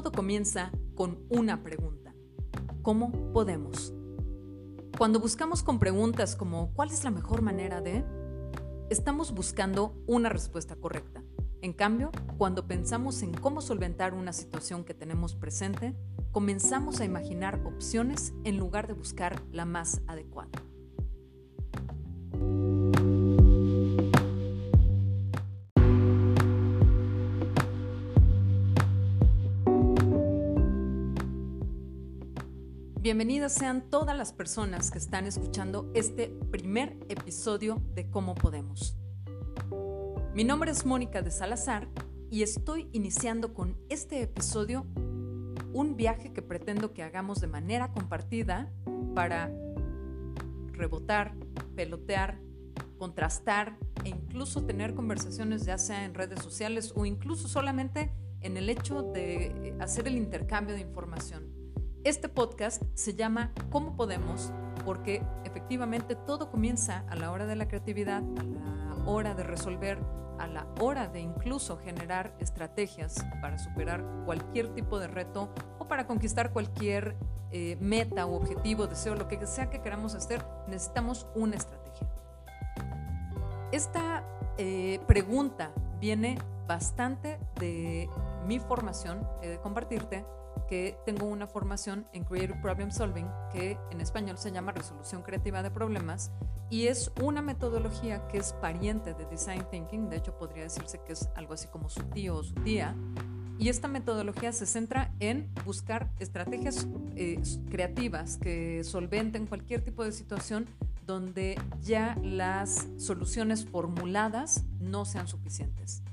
Todo comienza con una pregunta. ¿Cómo podemos? Cuando buscamos con preguntas como ¿cuál es la mejor manera de? Estamos buscando una respuesta correcta. En cambio, cuando pensamos en cómo solventar una situación que tenemos presente, comenzamos a imaginar opciones en lugar de buscar la más adecuada. Bienvenidas sean todas las personas que están escuchando este primer episodio de Cómo Podemos. Mi nombre es Mónica de Salazar y estoy iniciando con este episodio un viaje que pretendo que hagamos de manera compartida para rebotar, pelotear, contrastar e incluso tener conversaciones ya sea en redes sociales o incluso solamente en el hecho de hacer el intercambio de información. Este podcast se llama ¿Cómo podemos? porque efectivamente todo comienza a la hora de la creatividad, a la hora de resolver, a la hora de incluso generar estrategias para superar cualquier tipo de reto o para conquistar cualquier eh, meta o objetivo, deseo, lo que sea que queramos hacer, necesitamos una estrategia. Esta eh, pregunta viene bastante de mi formación, he de compartirte, que tengo una formación en Creative Problem Solving, que en español se llama resolución creativa de problemas, y es una metodología que es pariente de Design Thinking, de hecho podría decirse que es algo así como su tío o su tía, y esta metodología se centra en buscar estrategias eh, creativas que solventen cualquier tipo de situación donde ya las soluciones formuladas no sean suficientes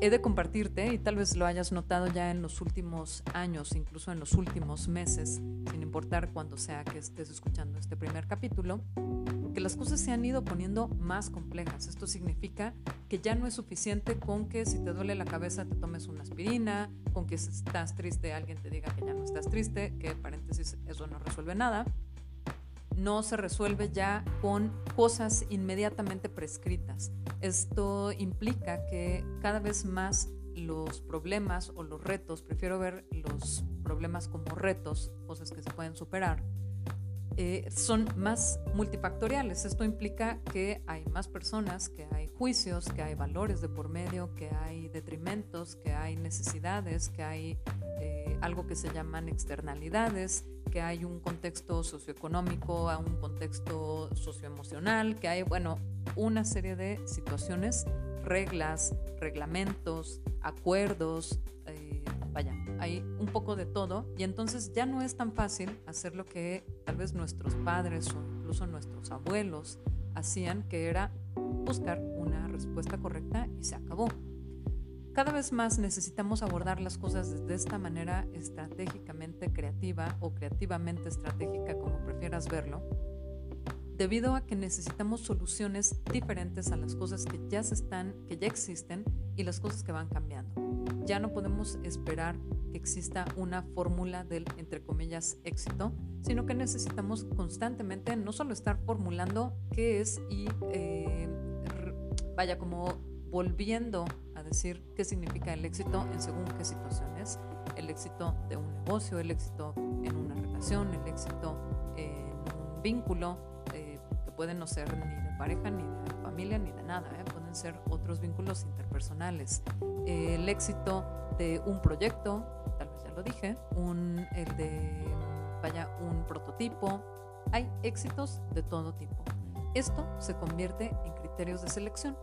he de compartirte, y tal vez lo hayas notado ya en los últimos años, incluso en los últimos meses, sin importar cuándo sea que estés escuchando este primer capítulo, que las cosas se han ido poniendo más complejas. Esto significa que ya no es suficiente con que si te duele la cabeza te tomes una aspirina, con que si estás triste alguien te diga que ya no estás triste, que paréntesis eso no resuelve nada no se resuelve ya con cosas inmediatamente prescritas. Esto implica que cada vez más los problemas o los retos, prefiero ver los problemas como retos, cosas que se pueden superar, eh, son más multifactoriales. Esto implica que hay más personas, que hay juicios, que hay valores de por medio, que hay detrimentos, que hay necesidades, que hay eh, algo que se llaman externalidades, que hay un contexto socioeconómico, a un contexto socioemocional, que hay, bueno, una serie de situaciones, reglas, reglamentos, acuerdos, eh, vaya, hay un poco de todo y entonces ya no es tan fácil hacer lo que tal vez nuestros padres o incluso nuestros abuelos hacían, que era buscar una respuesta correcta y se acabó. Cada vez más necesitamos abordar las cosas de esta manera estratégicamente creativa o creativamente estratégica, como prefieras verlo, debido a que necesitamos soluciones diferentes a las cosas que ya están, que ya existen y las cosas que van cambiando. Ya no podemos esperar que exista una fórmula del entre comillas éxito, sino que necesitamos constantemente no solo estar formulando qué es y eh, vaya como volviendo a decir qué significa el éxito en según qué situaciones, el éxito de un negocio, el éxito en una relación, el éxito en un vínculo, eh, que pueden no ser ni de pareja, ni de familia, ni de nada, ¿eh? pueden ser otros vínculos interpersonales. el éxito de un proyecto, tal vez ya lo dije, un, el de, vaya, un prototipo, hay éxitos de todo tipo. Esto se convierte en criterios de selección.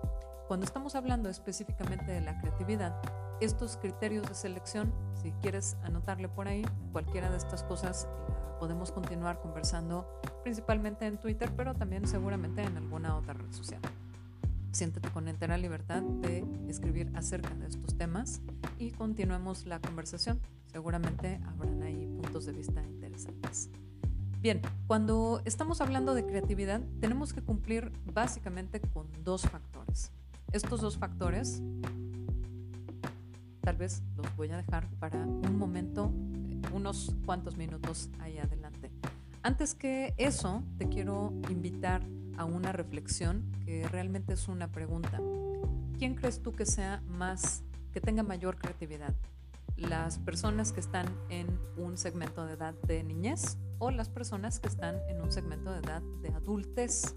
Cuando estamos hablando específicamente de la creatividad, estos criterios de selección, si quieres anotarle por ahí, cualquiera de estas cosas podemos continuar conversando principalmente en Twitter, pero también seguramente en alguna otra red social. Siéntete con entera libertad de escribir acerca de estos temas y continuemos la conversación. Seguramente habrán ahí puntos de vista interesantes. Bien, cuando estamos hablando de creatividad, tenemos que cumplir básicamente con dos factores. Estos dos factores tal vez los voy a dejar para un momento, unos cuantos minutos ahí adelante. Antes que eso, te quiero invitar a una reflexión que realmente es una pregunta. ¿Quién crees tú que sea más, que tenga mayor creatividad? las personas que están en un segmento de edad de niñez o las personas que están en un segmento de edad de adultez.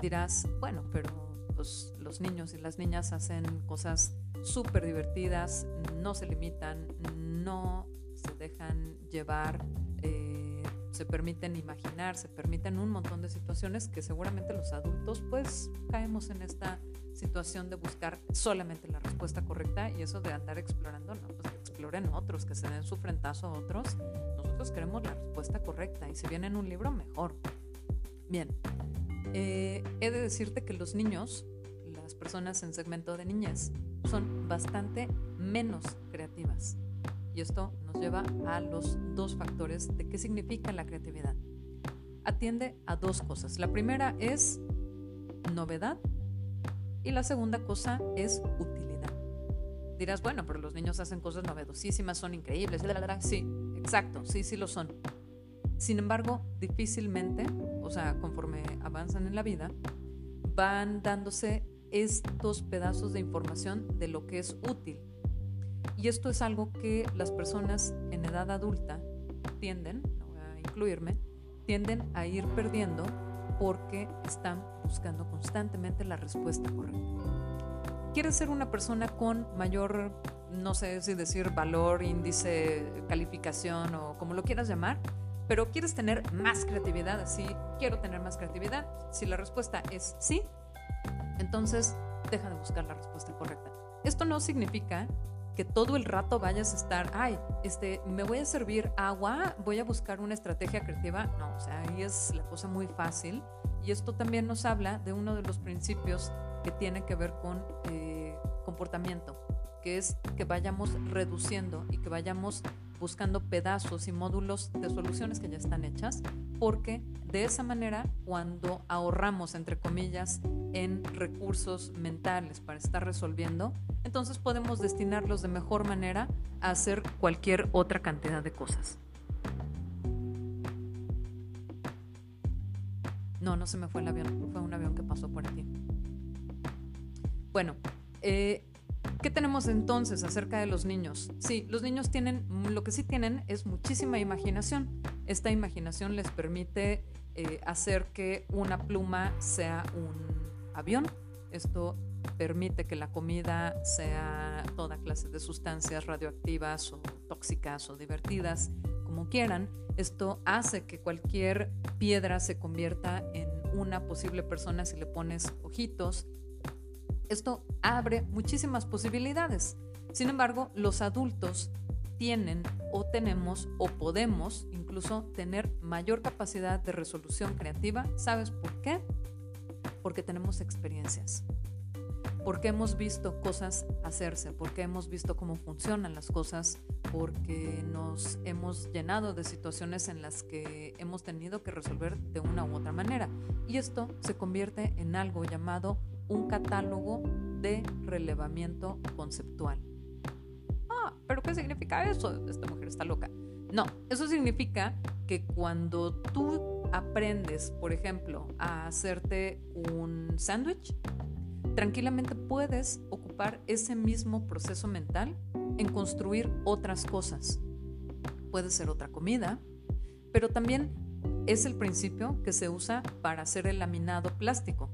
Dirás, bueno, pero pues, los niños y las niñas hacen cosas súper divertidas, no se limitan, no se dejan llevar, eh, se permiten imaginar, se permiten un montón de situaciones que seguramente los adultos pues caemos en esta situación de buscar solamente la respuesta correcta y eso de andar explorando, no, pues que exploren otros, que se den su frentazo a otros. Nosotros queremos la respuesta correcta y si viene en un libro, mejor. Bien, eh, he de decirte que los niños, las personas en segmento de niñez, son bastante menos creativas. Y esto nos lleva a los dos factores de qué significa la creatividad. Atiende a dos cosas. La primera es novedad y la segunda cosa es utilidad. Dirás, bueno, pero los niños hacen cosas novedosísimas, son increíbles. Sí, exacto, sí, sí lo son. Sin embargo, difícilmente, o sea, conforme avanzan en la vida, van dándose estos pedazos de información de lo que es útil. Y esto es algo que las personas en edad adulta tienden, a incluirme, tienden a ir perdiendo porque están buscando constantemente la respuesta correcta. ¿Quieres ser una persona con mayor, no sé si decir valor, índice, calificación o como lo quieras llamar? Pero quieres tener más creatividad, así quiero tener más creatividad. Si la respuesta es sí, entonces deja de buscar la respuesta correcta. Esto no significa que todo el rato vayas a estar, ay, este, me voy a servir agua, voy a buscar una estrategia creativa. No, o sea, ahí es la cosa muy fácil. Y esto también nos habla de uno de los principios que tiene que ver con eh, comportamiento, que es que vayamos reduciendo y que vayamos buscando pedazos y módulos de soluciones que ya están hechas, porque de esa manera, cuando ahorramos, entre comillas, en recursos mentales para estar resolviendo, entonces podemos destinarlos de mejor manera a hacer cualquier otra cantidad de cosas. No, no se me fue el avión, fue un avión que pasó por aquí. Bueno, eh, ¿Qué tenemos entonces acerca de los niños? Sí, los niños tienen, lo que sí tienen es muchísima imaginación. Esta imaginación les permite eh, hacer que una pluma sea un avión. Esto permite que la comida sea toda clase de sustancias radioactivas o tóxicas o divertidas, como quieran. Esto hace que cualquier piedra se convierta en una posible persona si le pones ojitos esto abre muchísimas posibilidades. Sin embargo, los adultos tienen o tenemos o podemos incluso tener mayor capacidad de resolución creativa. ¿Sabes por qué? Porque tenemos experiencias. Porque hemos visto cosas hacerse, porque hemos visto cómo funcionan las cosas, porque nos hemos llenado de situaciones en las que hemos tenido que resolver de una u otra manera. Y esto se convierte en algo llamado un catálogo de relevamiento conceptual. Ah, pero ¿qué significa eso? Esta mujer está loca. No, eso significa que cuando tú aprendes, por ejemplo, a hacerte un sándwich, tranquilamente puedes ocupar ese mismo proceso mental en construir otras cosas. Puede ser otra comida, pero también es el principio que se usa para hacer el laminado plástico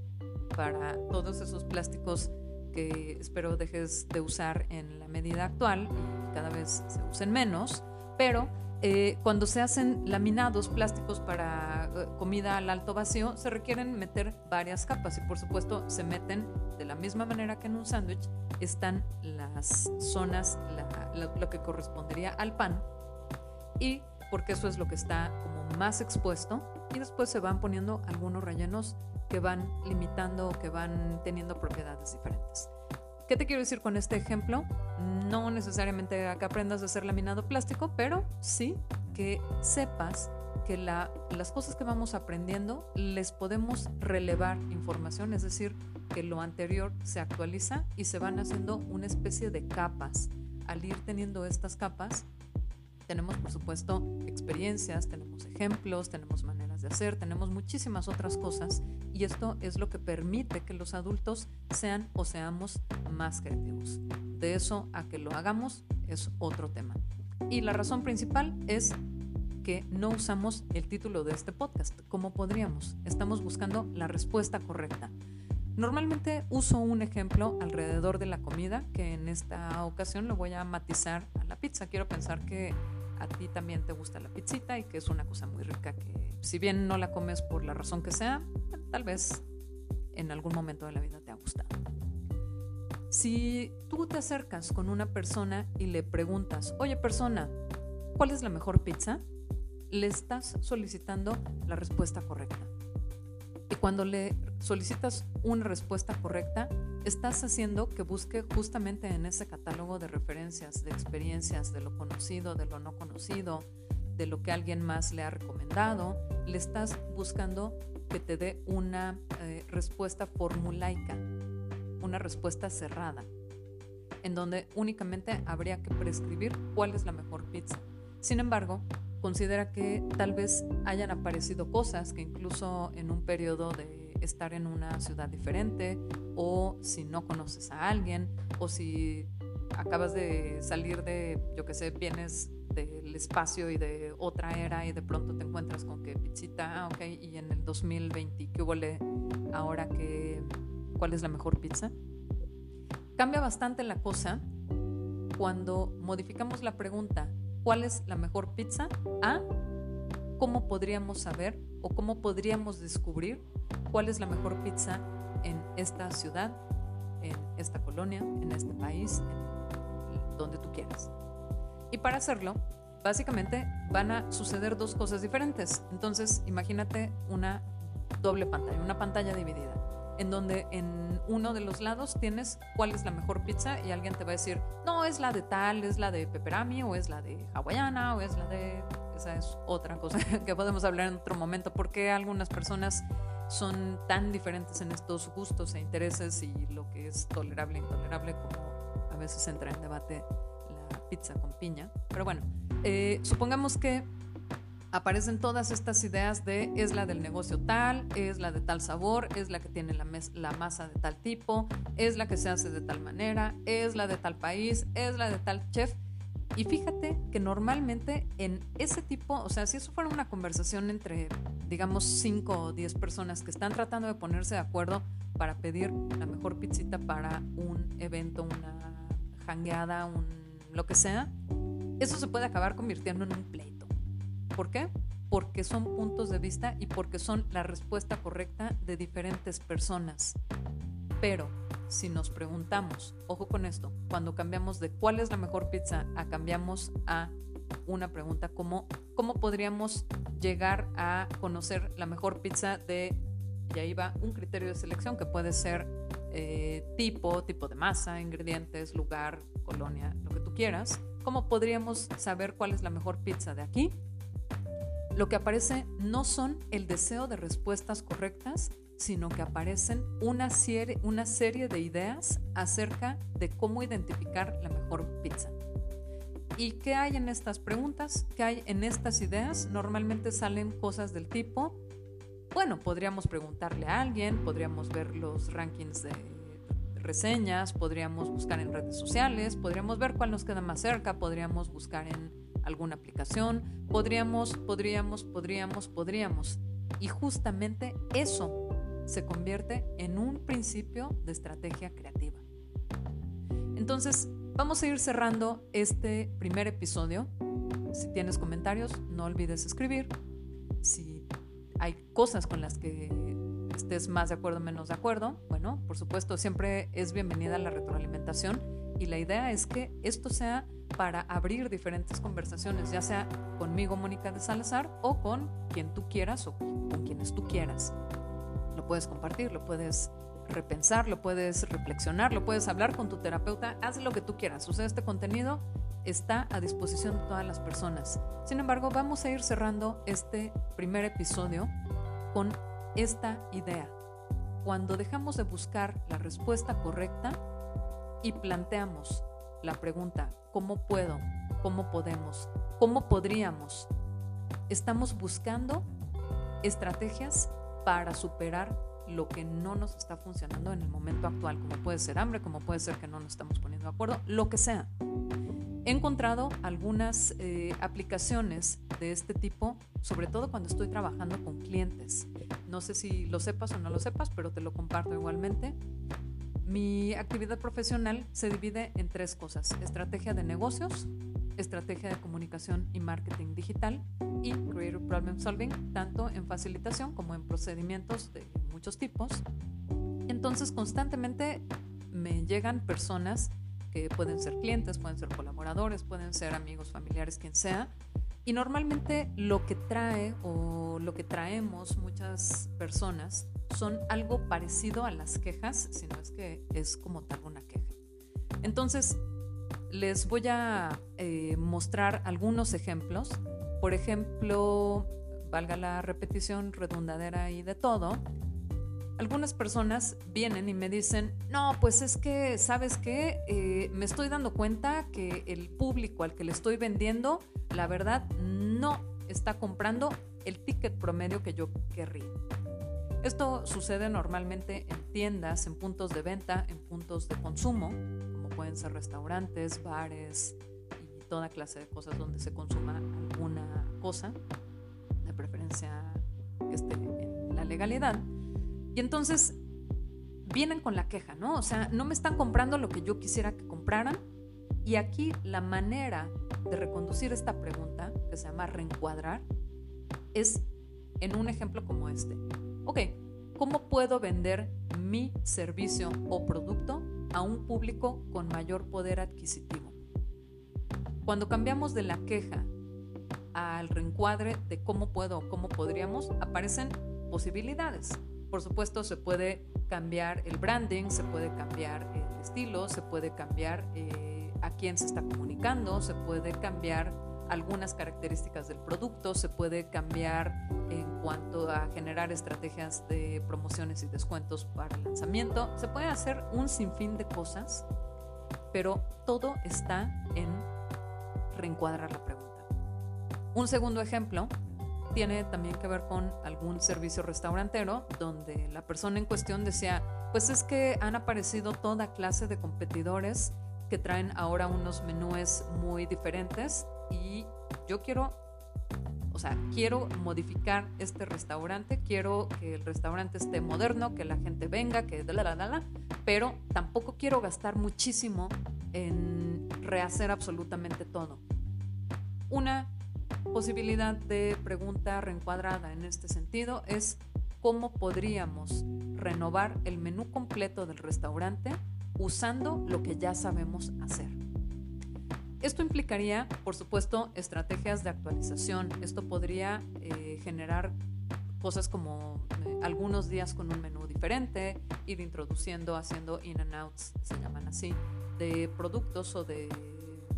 para todos esos plásticos que espero dejes de usar en la medida actual. Cada vez se usen menos, pero eh, cuando se hacen laminados plásticos para eh, comida al alto vacío, se requieren meter varias capas y por supuesto se meten de la misma manera que en un sándwich, están las zonas, lo que correspondería al pan. Y porque eso es lo que está como más expuesto y después se van poniendo algunos rellenos que van limitando o que van teniendo propiedades diferentes. ¿Qué te quiero decir con este ejemplo? No necesariamente a que aprendas a hacer laminado plástico, pero sí que sepas que las cosas que vamos aprendiendo les podemos relevar información, es decir, que lo anterior se actualiza y se van haciendo una especie de capas. Al ir teniendo estas capas, Tenemos, por supuesto, experiencias, tenemos ejemplos, tenemos maneras de hacer, tenemos muchísimas otras cosas y esto es lo que permite que los adultos sean o seamos más creativos. De eso a que lo hagamos es otro tema. Y la razón principal es que no usamos el título de este podcast como podríamos. Estamos buscando la respuesta correcta. Normalmente uso un ejemplo alrededor de la comida, que en esta ocasión lo voy a matizar a la pizza. Quiero pensar que a ti también te gusta la pizzita y que es una cosa muy rica que si bien no la comes por la razón que sea, tal vez en algún momento de la vida te ha gustado. Si tú te acercas con una persona y le preguntas, oye persona, ¿cuál es la mejor pizza? Le estás solicitando la respuesta correcta. Y cuando le solicitas una respuesta correcta, estás haciendo que busque justamente en ese catálogo de referencias, de experiencias, de lo conocido, de lo no conocido, de lo que alguien más le ha recomendado, le estás buscando que te dé una eh, respuesta formulaica, una respuesta cerrada, en donde únicamente habría que prescribir cuál es la mejor pizza. Sin embargo, considera que tal vez hayan aparecido cosas que incluso en un periodo de estar en una ciudad diferente o si no conoces a alguien o si acabas de salir de, yo que sé, vienes del espacio y de otra era y de pronto te encuentras con que pizzita, ah, ok, y en el 2020, ¿qué hubo ahora que, cuál es la mejor pizza? Cambia bastante la cosa cuando modificamos la pregunta cuál es la mejor pizza a cómo podríamos saber o cómo podríamos descubrir cuál es la mejor pizza en esta ciudad, en esta colonia, en este país, en donde tú quieras. Y para hacerlo, básicamente van a suceder dos cosas diferentes. Entonces, imagínate una doble pantalla, una pantalla dividida en donde en uno de los lados tienes cuál es la mejor pizza y alguien te va a decir, no, es la de tal, es la de pepperami o es la de hawaiana o es la de... Esa es otra cosa que podemos hablar en otro momento, porque algunas personas son tan diferentes en estos gustos e intereses y lo que es tolerable e intolerable como a veces entra en debate la pizza con piña. Pero bueno, eh, supongamos que aparecen todas estas ideas de es la del negocio tal, es la de tal sabor, es la que tiene la, la, masa de tal tipo, es la que se hace de tal manera, es la de tal país, es la de tal chef. Y fíjate que normalmente en ese tipo, o sea, si eso fuera una conversación entre, digamos, 5 o 10 personas que están tratando de ponerse de acuerdo para pedir la mejor pizzita para un evento, una jangueada, un lo que sea, eso se puede acabar convirtiendo en un pleito ¿Por qué? Porque son puntos de vista y porque son la respuesta correcta de diferentes personas. Pero si nos preguntamos, ojo con esto, cuando cambiamos de cuál es la mejor pizza a cambiamos a una pregunta como cómo podríamos llegar a conocer la mejor pizza de, y ahí va un criterio de selección que puede ser eh, tipo, tipo de masa, ingredientes, lugar, colonia, lo que tú quieras. ¿Cómo podríamos saber cuál es la mejor pizza de aquí? Lo que aparece no son el deseo de respuestas correctas, sino que aparecen una serie, una serie de ideas acerca de cómo identificar la mejor pizza. ¿Y qué hay en estas preguntas? ¿Qué hay en estas ideas? Normalmente salen cosas del tipo, bueno, podríamos preguntarle a alguien, podríamos ver los rankings de reseñas, podríamos buscar en redes sociales, podríamos ver cuál nos queda más cerca, podríamos buscar en alguna aplicación, podríamos, podríamos, podríamos, podríamos. Y justamente eso se convierte en un principio de estrategia creativa. Entonces, vamos a ir cerrando este primer episodio. Si tienes comentarios, no olvides escribir. Si hay cosas con las que estés más de acuerdo o menos de acuerdo, bueno, por supuesto, siempre es bienvenida la retroalimentación y la idea es que esto sea para abrir diferentes conversaciones, ya sea conmigo, Mónica de Salazar, o con quien tú quieras o con quienes tú quieras. Lo puedes compartir, lo puedes repensar, lo puedes reflexionar, lo puedes hablar con tu terapeuta, haz lo que tú quieras. O sea, este contenido está a disposición de todas las personas. Sin embargo, vamos a ir cerrando este primer episodio con esta idea. Cuando dejamos de buscar la respuesta correcta y planteamos la pregunta, ¿cómo puedo cómo podemos, cómo podríamos. Estamos buscando estrategias para superar lo que no nos está funcionando en el momento actual, como puede ser hambre, como puede ser que no nos estamos poniendo de acuerdo, lo que sea. He encontrado algunas eh, aplicaciones de este tipo, sobre todo cuando estoy trabajando con clientes. No sé si lo sepas o no lo sepas, pero te lo comparto igualmente. Mi actividad profesional se divide en tres cosas. Estrategia de negocios, estrategia de comunicación y marketing digital y creative problem solving, tanto en facilitación como en procedimientos de muchos tipos. Entonces constantemente me llegan personas que pueden ser clientes, pueden ser colaboradores, pueden ser amigos, familiares, quien sea. Y normalmente lo que trae o lo que traemos muchas personas son algo parecido a las quejas, si no es que es como tal una queja. Entonces, les voy a eh, mostrar algunos ejemplos. Por ejemplo, valga la repetición redundadera y de todo, algunas personas vienen y me dicen, no, pues es que, ¿sabes qué? Eh, me estoy dando cuenta que el público al que le estoy vendiendo, la verdad, no está comprando el ticket promedio que yo querría. Esto sucede normalmente en tiendas, en puntos de venta, en puntos de consumo, pueden ser restaurantes, bares y toda clase de cosas donde se consuma alguna cosa, de preferencia que esté en la legalidad. Y entonces vienen con la queja, ¿no? O sea, no me están comprando lo que yo quisiera que compraran. Y aquí la manera de reconducir esta pregunta, que se llama reencuadrar, es en un ejemplo como este. Ok, ¿cómo puedo vender mi servicio o producto a un público con mayor poder adquisitivo? Cuando cambiamos de la queja al reencuadre de cómo puedo o cómo podríamos, aparecen posibilidades. Por supuesto, se puede cambiar el branding, se puede cambiar el estilo, se puede cambiar eh, a quién se está comunicando, se puede cambiar algunas características del producto, se puede cambiar en cuanto a generar estrategias de promociones y descuentos para el lanzamiento, se puede hacer un sinfín de cosas, pero todo está en reencuadrar la pregunta. Un segundo ejemplo tiene también que ver con algún servicio restaurantero donde la persona en cuestión decía, pues es que han aparecido toda clase de competidores que traen ahora unos menúes muy diferentes y yo quiero, o sea, quiero modificar este restaurante, quiero que el restaurante esté moderno, que la gente venga, que la la la pero tampoco quiero gastar muchísimo en rehacer absolutamente todo. Una posibilidad de pregunta reencuadrada en este sentido es cómo podríamos renovar el menú completo del restaurante usando lo que ya sabemos hacer. Esto implicaría, por supuesto, estrategias de actualización. Esto podría eh, generar cosas como eh, algunos días con un menú diferente, ir introduciendo, haciendo in and outs, se llaman así, de productos o de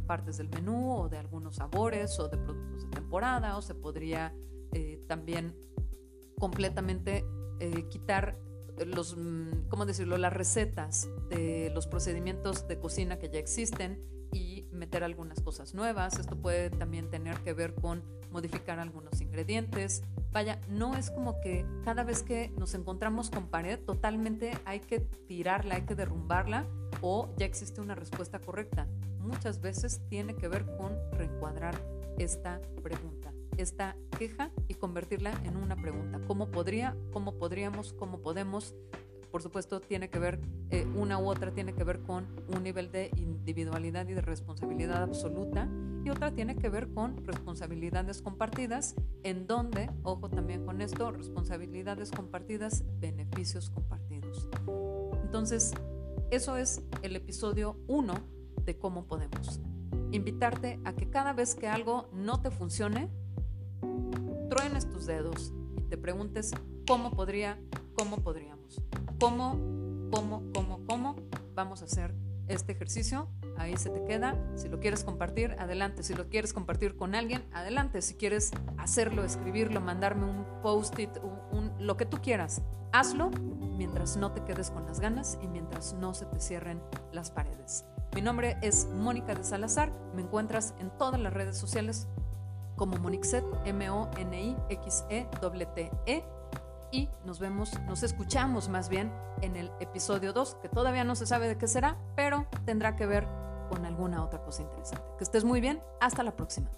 partes del menú o de algunos sabores o de productos de temporada o se podría eh, también completamente quitar los, mm, ¿cómo decirlo?, las recetas de los procedimientos de cocina que ya existen meter algunas cosas nuevas. Esto puede también tener que ver con modificar algunos ingredientes. Vaya, no es como que cada vez que nos encontramos con pared totalmente hay que tirarla, hay que derrumbarla o ya existe una respuesta correcta muchas veces tiene que ver con reencuadrar esta pregunta, esta queja y convertirla en una pregunta. ¿Cómo podría, cómo podríamos, cómo podemos? Por supuesto, tiene que ver, eh, una u otra tiene que ver con un nivel de individualidad y de responsabilidad absoluta y otra tiene que ver con responsabilidades compartidas, en donde, ojo también con esto, responsabilidades compartidas, beneficios compartidos. Entonces, eso es el episodio 1 de cómo podemos. Invitarte a que cada vez que algo no te funcione, truenes tus dedos y te preguntes cómo podría, cómo podríamos, cómo, cómo, cómo, cómo vamos a hacer este ejercicio. Ahí se te queda. Si lo quieres compartir, adelante. Si lo quieres compartir con alguien, adelante. Si quieres hacerlo, escribirlo, mandarme un post-it, un, lo que tú quieras, hazlo mientras no te quedes con las ganas y mientras no se te cierren las paredes. Mi nombre es Mónica de Salazar. Me encuentras en todas las redes sociales como Monixet, M-O-N-I-X-E-T-E. Y nos vemos, nos escuchamos más bien en el episodio 2, que todavía no se sabe de qué será, pero tendrá que ver con alguna otra cosa interesante. Que estés muy bien. Hasta la próxima.